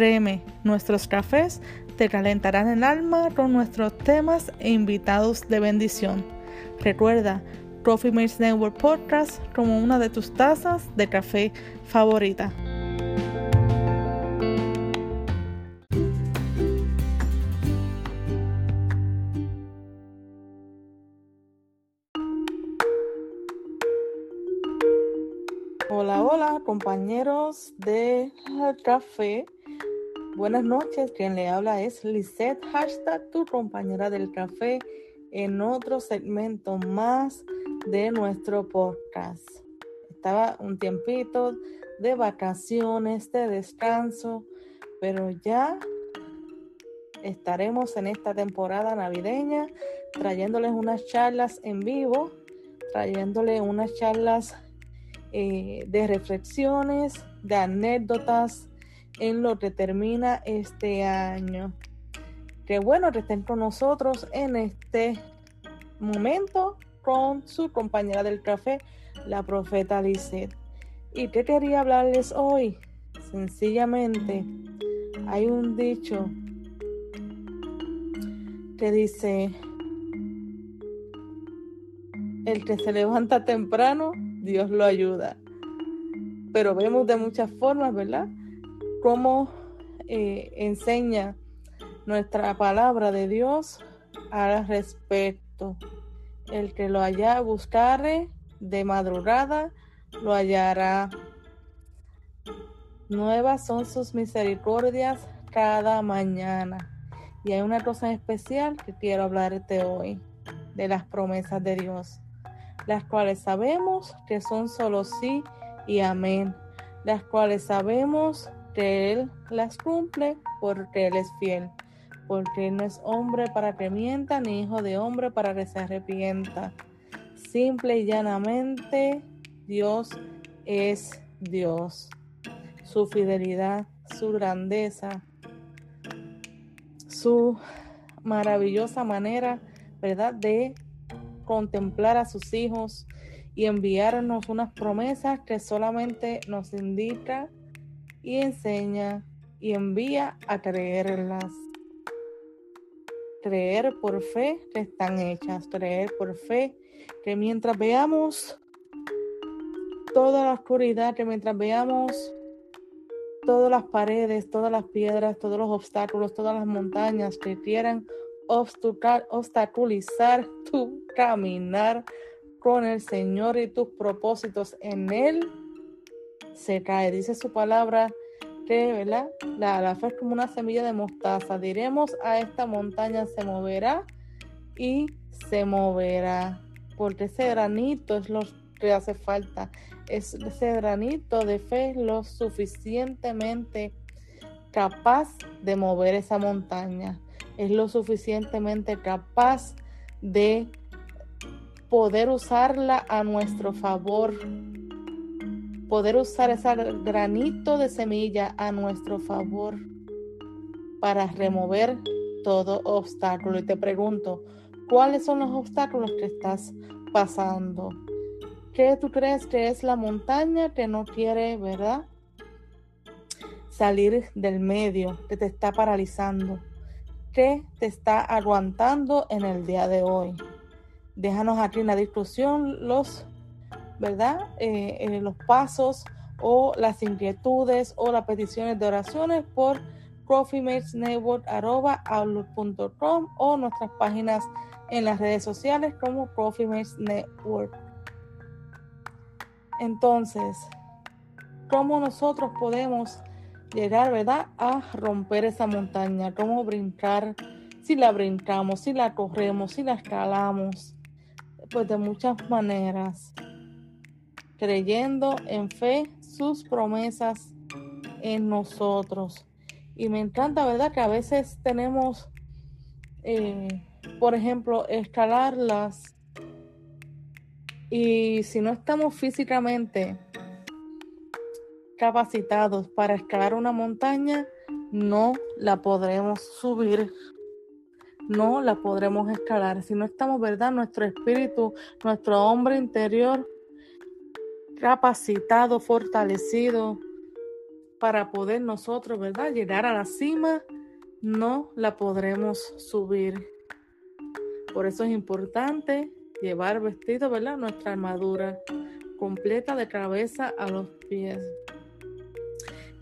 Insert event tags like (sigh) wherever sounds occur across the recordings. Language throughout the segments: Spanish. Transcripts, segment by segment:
Créeme, nuestros cafés te calentarán el alma con nuestros temas e invitados de bendición. Recuerda, Coffee Mates Network Podcast como una de tus tazas de café favorita. Hola, hola, compañeros de café. Buenas noches, quien le habla es Lisette, hashtag tu compañera del café, en otro segmento más de nuestro podcast. Estaba un tiempito de vacaciones, de descanso, pero ya estaremos en esta temporada navideña trayéndoles unas charlas en vivo, trayéndoles unas charlas eh, de reflexiones, de anécdotas en lo que termina este año. Qué bueno que estén con nosotros en este momento con su compañera del café, la profeta Lizeth. ¿Y qué quería hablarles hoy? Sencillamente, hay un dicho que dice, el que se levanta temprano, Dios lo ayuda. Pero vemos de muchas formas, ¿verdad? Cómo eh, enseña nuestra palabra de Dios al respecto. El que lo haya buscare de madrugada, lo hallará. Nuevas son sus misericordias cada mañana. Y hay una cosa especial que quiero hablarte hoy, de las promesas de Dios, las cuales sabemos que son solo sí y amén, las cuales sabemos que Él las cumple porque Él es fiel, porque Él no es hombre para que mienta, ni hijo de hombre para que se arrepienta. Simple y llanamente, Dios es Dios. Su fidelidad, su grandeza, su maravillosa manera, ¿verdad?, de contemplar a sus hijos y enviarnos unas promesas que solamente nos indica y enseña y envía a creerlas. Creer por fe que están hechas, creer por fe que mientras veamos toda la oscuridad, que mientras veamos todas las paredes, todas las piedras, todos los obstáculos, todas las montañas que quieran obstaculizar tu caminar con el Señor y tus propósitos en Él, se cae. Dice su palabra que, ¿verdad? La, fe es como una semilla de mostaza. Diremos a esta montaña se moverá y se moverá. Porque ese granito es lo que hace falta. Es ese granito de fe lo suficientemente capaz de mover esa montaña. Es lo suficientemente capaz de poder usarla a nuestro favor poder usar ese granito de semilla a nuestro favor para remover todo obstáculo. Y te pregunto, ¿cuáles son los obstáculos que estás pasando? ¿Qué tú crees que es la montaña que no quiere, verdad? Salir del medio, que te está paralizando. ¿Qué te está aguantando en el día de hoy? Déjanos aquí en la discusión los ¿verdad? Eh, los pasos o las inquietudes o las peticiones de oraciones por coffeematesnetwork.com o nuestras páginas en las redes sociales como Coffee Network. Entonces, ¿cómo nosotros podemos llegar, verdad, a romper esa montaña? ¿Cómo brincar? Si la brincamos, si la corremos, si la escalamos, pues de muchas maneras creyendo en fe sus promesas en nosotros. Y me encanta, ¿verdad? Que a veces tenemos eh, por ejemplo, escalarlas y si no estamos físicamente capacitados para escalar una montaña, no la podremos subir, no la podremos escalar. Si no estamos, ¿verdad? Nuestro espíritu, nuestro hombre interior capacitado, fortalecido para poder nosotros, ¿verdad? Llegar a la cima, no la podremos subir. Por eso es importante llevar vestido, ¿verdad? Nuestra armadura completa de cabeza a los pies.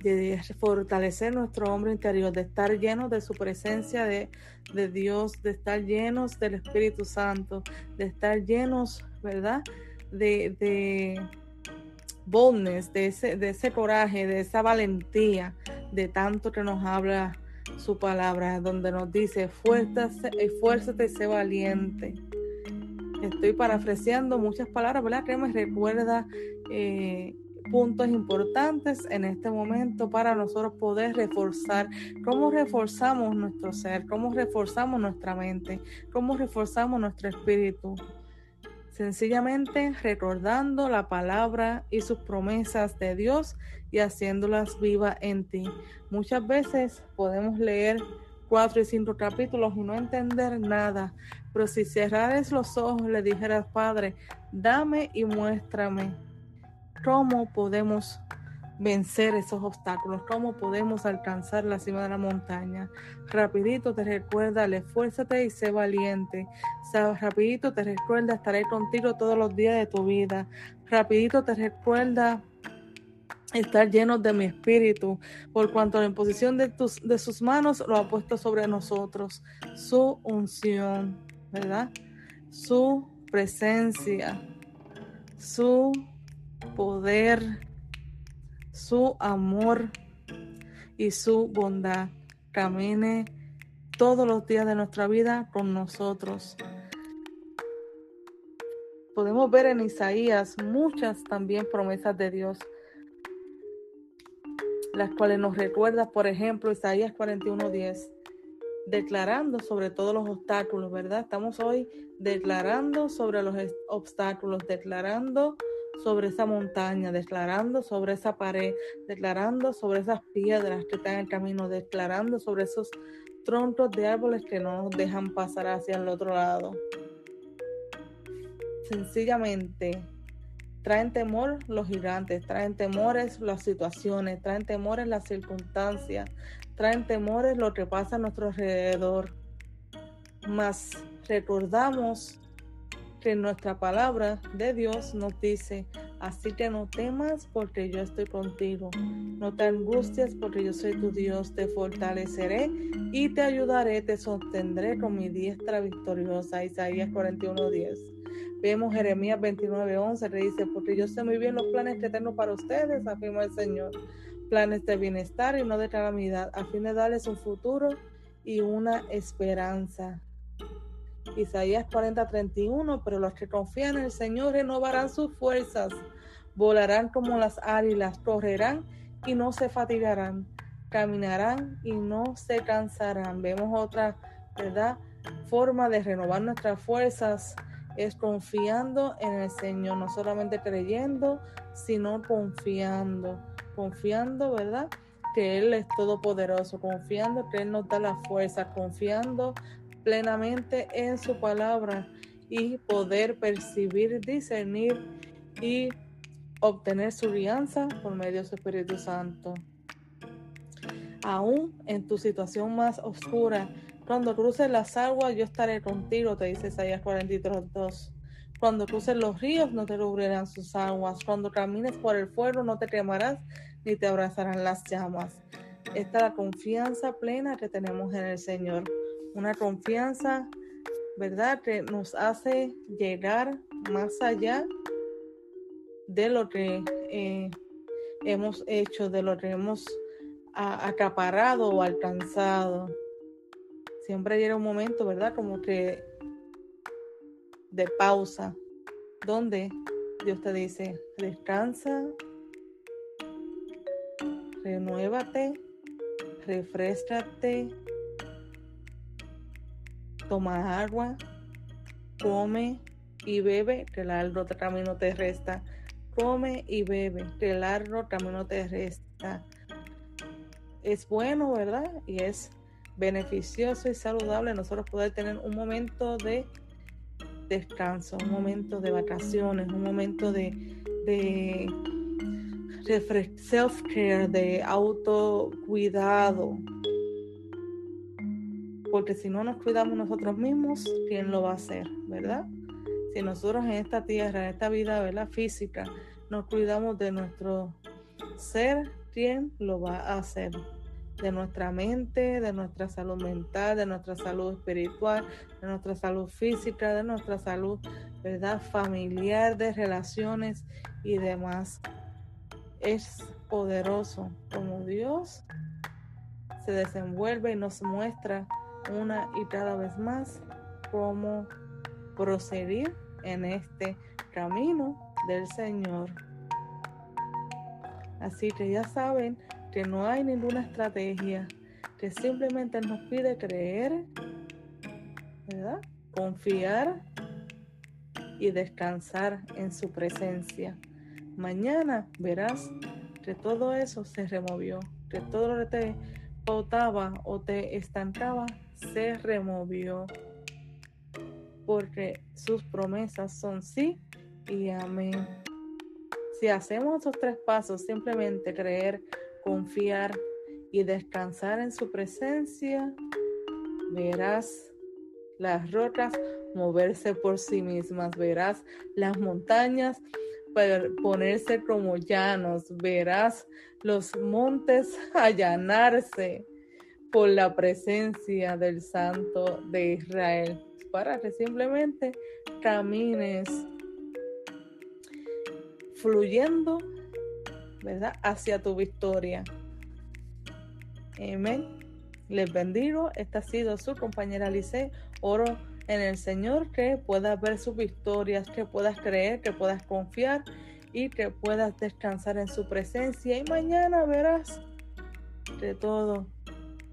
De fortalecer nuestro hombre interior, de estar llenos de su presencia de, de Dios, de estar llenos del Espíritu Santo, de estar llenos, ¿verdad? De, de boldness, de ese, de ese coraje, de esa valentía, de tanto que nos habla su palabra, donde nos dice, esfuérzate, esfuérzate y sé valiente. Estoy parafraseando muchas palabras, ¿verdad? Que me recuerda eh, puntos importantes en este momento para nosotros poder reforzar cómo reforzamos nuestro ser, cómo reforzamos nuestra mente, cómo reforzamos nuestro espíritu. Sencillamente recordando la palabra y sus promesas de Dios y haciéndolas vivas en ti. Muchas veces podemos leer cuatro y cinco capítulos y no entender nada, pero si cerrares los ojos, le dijeras, Padre, dame y muéstrame cómo podemos vencer esos obstáculos, cómo podemos alcanzar la cima de la montaña. Rapidito te recuerda, esfuérzate y sé valiente. rapidito te recuerda, estaré contigo todos los días de tu vida. Rapidito te recuerda estar llenos de mi espíritu, por cuanto la imposición de, tus, de sus manos lo ha puesto sobre nosotros. Su unción. ¿verdad? Su presencia, su poder, su amor y su bondad camine todos los días de nuestra vida con nosotros. Podemos ver en Isaías muchas también promesas de Dios, las cuales nos recuerda, por ejemplo, Isaías 41:10 declarando sobre todos los obstáculos, ¿verdad? Estamos hoy declarando sobre los obstáculos, declarando sobre esa montaña, declarando sobre esa pared, declarando sobre esas piedras que están en el camino, declarando sobre esos troncos de árboles que no nos dejan pasar hacia el otro lado. Sencillamente, traen temor los gigantes, traen temores las situaciones, traen temores las circunstancias, traen temores lo que pasa a nuestro alrededor. Mas recordamos que nuestra palabra de Dios nos dice, así que no temas porque yo estoy contigo, no te angusties porque yo soy tu Dios, te fortaleceré y te ayudaré, te sostendré con mi diestra victoriosa. Isaías 41:10. Vemos Jeremías 29:11 que dice, porque yo sé muy bien los planes que tengo para ustedes, afirma el Señor planes de bienestar y no de calamidad, a fin de darles un futuro y una esperanza. Isaías 40:31, pero los que confían en el Señor renovarán sus fuerzas, volarán como las águilas, correrán y no se fatigarán, caminarán y no se cansarán. Vemos otra, ¿verdad? Forma de renovar nuestras fuerzas es confiando en el Señor, no solamente creyendo, sino confiando confiando, ¿verdad? Que Él es todopoderoso, confiando que Él nos da la fuerza, confiando plenamente en su palabra y poder percibir, discernir y obtener su alianza por medio de su Espíritu Santo. Aún en tu situación más oscura, cuando cruces las aguas, yo estaré contigo, te dice Isaías 43.2. Cuando cruces los ríos, no te cubrirán sus aguas. Cuando camines por el fuego, no te quemarás, ni te abrazarán las llamas. Esta es la confianza plena que tenemos en el Señor. Una confianza, ¿verdad?, que nos hace llegar más allá de lo que eh, hemos hecho, de lo que hemos acaparado o alcanzado. Siempre llega un momento, ¿verdad? Como que de pausa, donde Dios te dice, descansa, renuévate, refrescate toma agua, come y bebe, que el largo camino te resta. Come y bebe, que el largo camino te resta. Es bueno, ¿verdad? Y es beneficioso y saludable nosotros poder tener un momento de descanso, un momento de vacaciones, un momento de, de self-care, de autocuidado. Porque si no nos cuidamos nosotros mismos, ¿quién lo va a hacer? ¿Verdad? Si nosotros en esta tierra, en esta vida ¿verdad? física, nos cuidamos de nuestro ser, ¿quién lo va a hacer? de nuestra mente, de nuestra salud mental, de nuestra salud espiritual, de nuestra salud física, de nuestra salud, ¿verdad? Familiar, de relaciones y demás. Es poderoso como Dios se desenvuelve y nos muestra una y cada vez más cómo proceder en este camino del Señor. Así que ya saben, que no hay ninguna estrategia, que simplemente nos pide creer, ¿verdad? Confiar y descansar en su presencia. Mañana verás que todo eso se removió, que todo lo que te pautaba o te estancaba se removió, porque sus promesas son sí y amén. Si hacemos esos tres pasos, simplemente creer, confiar y descansar en su presencia, verás las rocas moverse por sí mismas, verás las montañas ponerse como llanos, verás los montes (laughs) allanarse por la presencia del Santo de Israel, para que simplemente camines fluyendo ¿verdad? Hacia tu victoria. Amén. Les bendigo. Esta ha sido su compañera Lice. Oro en el Señor que puedas ver sus victorias, que puedas creer, que puedas confiar y que puedas descansar en su presencia. Y mañana verás que todo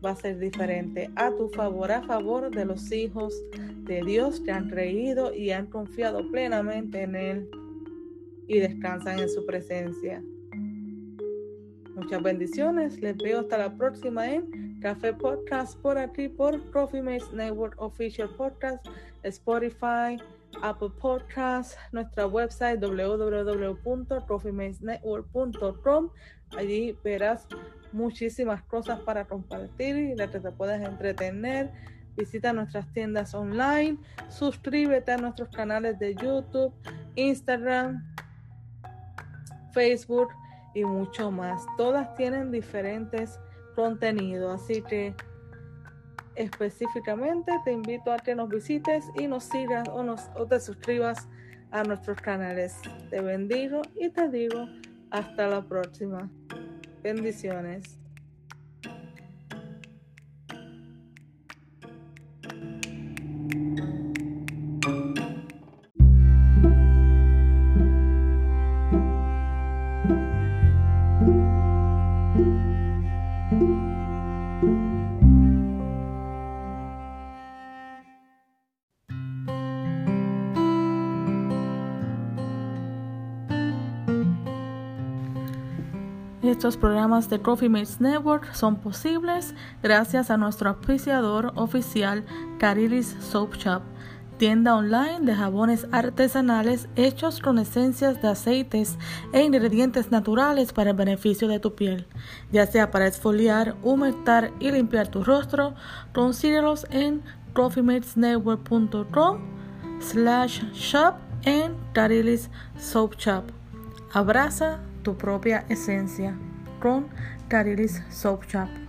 va a ser diferente a tu favor, a favor de los hijos de Dios que han creído y han confiado plenamente en Él y descansan en su presencia. Muchas bendiciones. Les veo hasta la próxima en Café Podcast por aquí por Coffee Mates Network Official Podcast, Spotify, Apple Podcast, nuestra website www.coffeematesnetwork.com. Allí verás muchísimas cosas para compartir y que te puedes entretener. Visita nuestras tiendas online, suscríbete a nuestros canales de YouTube, Instagram, Facebook y mucho más. Todas tienen diferentes contenidos, así que específicamente te invito a que nos visites y nos sigas o, nos, o te suscribas a nuestros canales. Te bendigo y te digo hasta la próxima. Bendiciones. Estos programas de Coffee Mates Network son posibles gracias a nuestro auspiciador oficial Cariris Soap Shop, tienda online de jabones artesanales hechos con esencias de aceites e ingredientes naturales para el beneficio de tu piel, ya sea para exfoliar, humectar y limpiar tu rostro. Consíguelos en coffeematesnetwork.com slash shop en Cariris Soap Shop. Abraza tu propia esencia ბრონ და ლილის სოფჯაბ.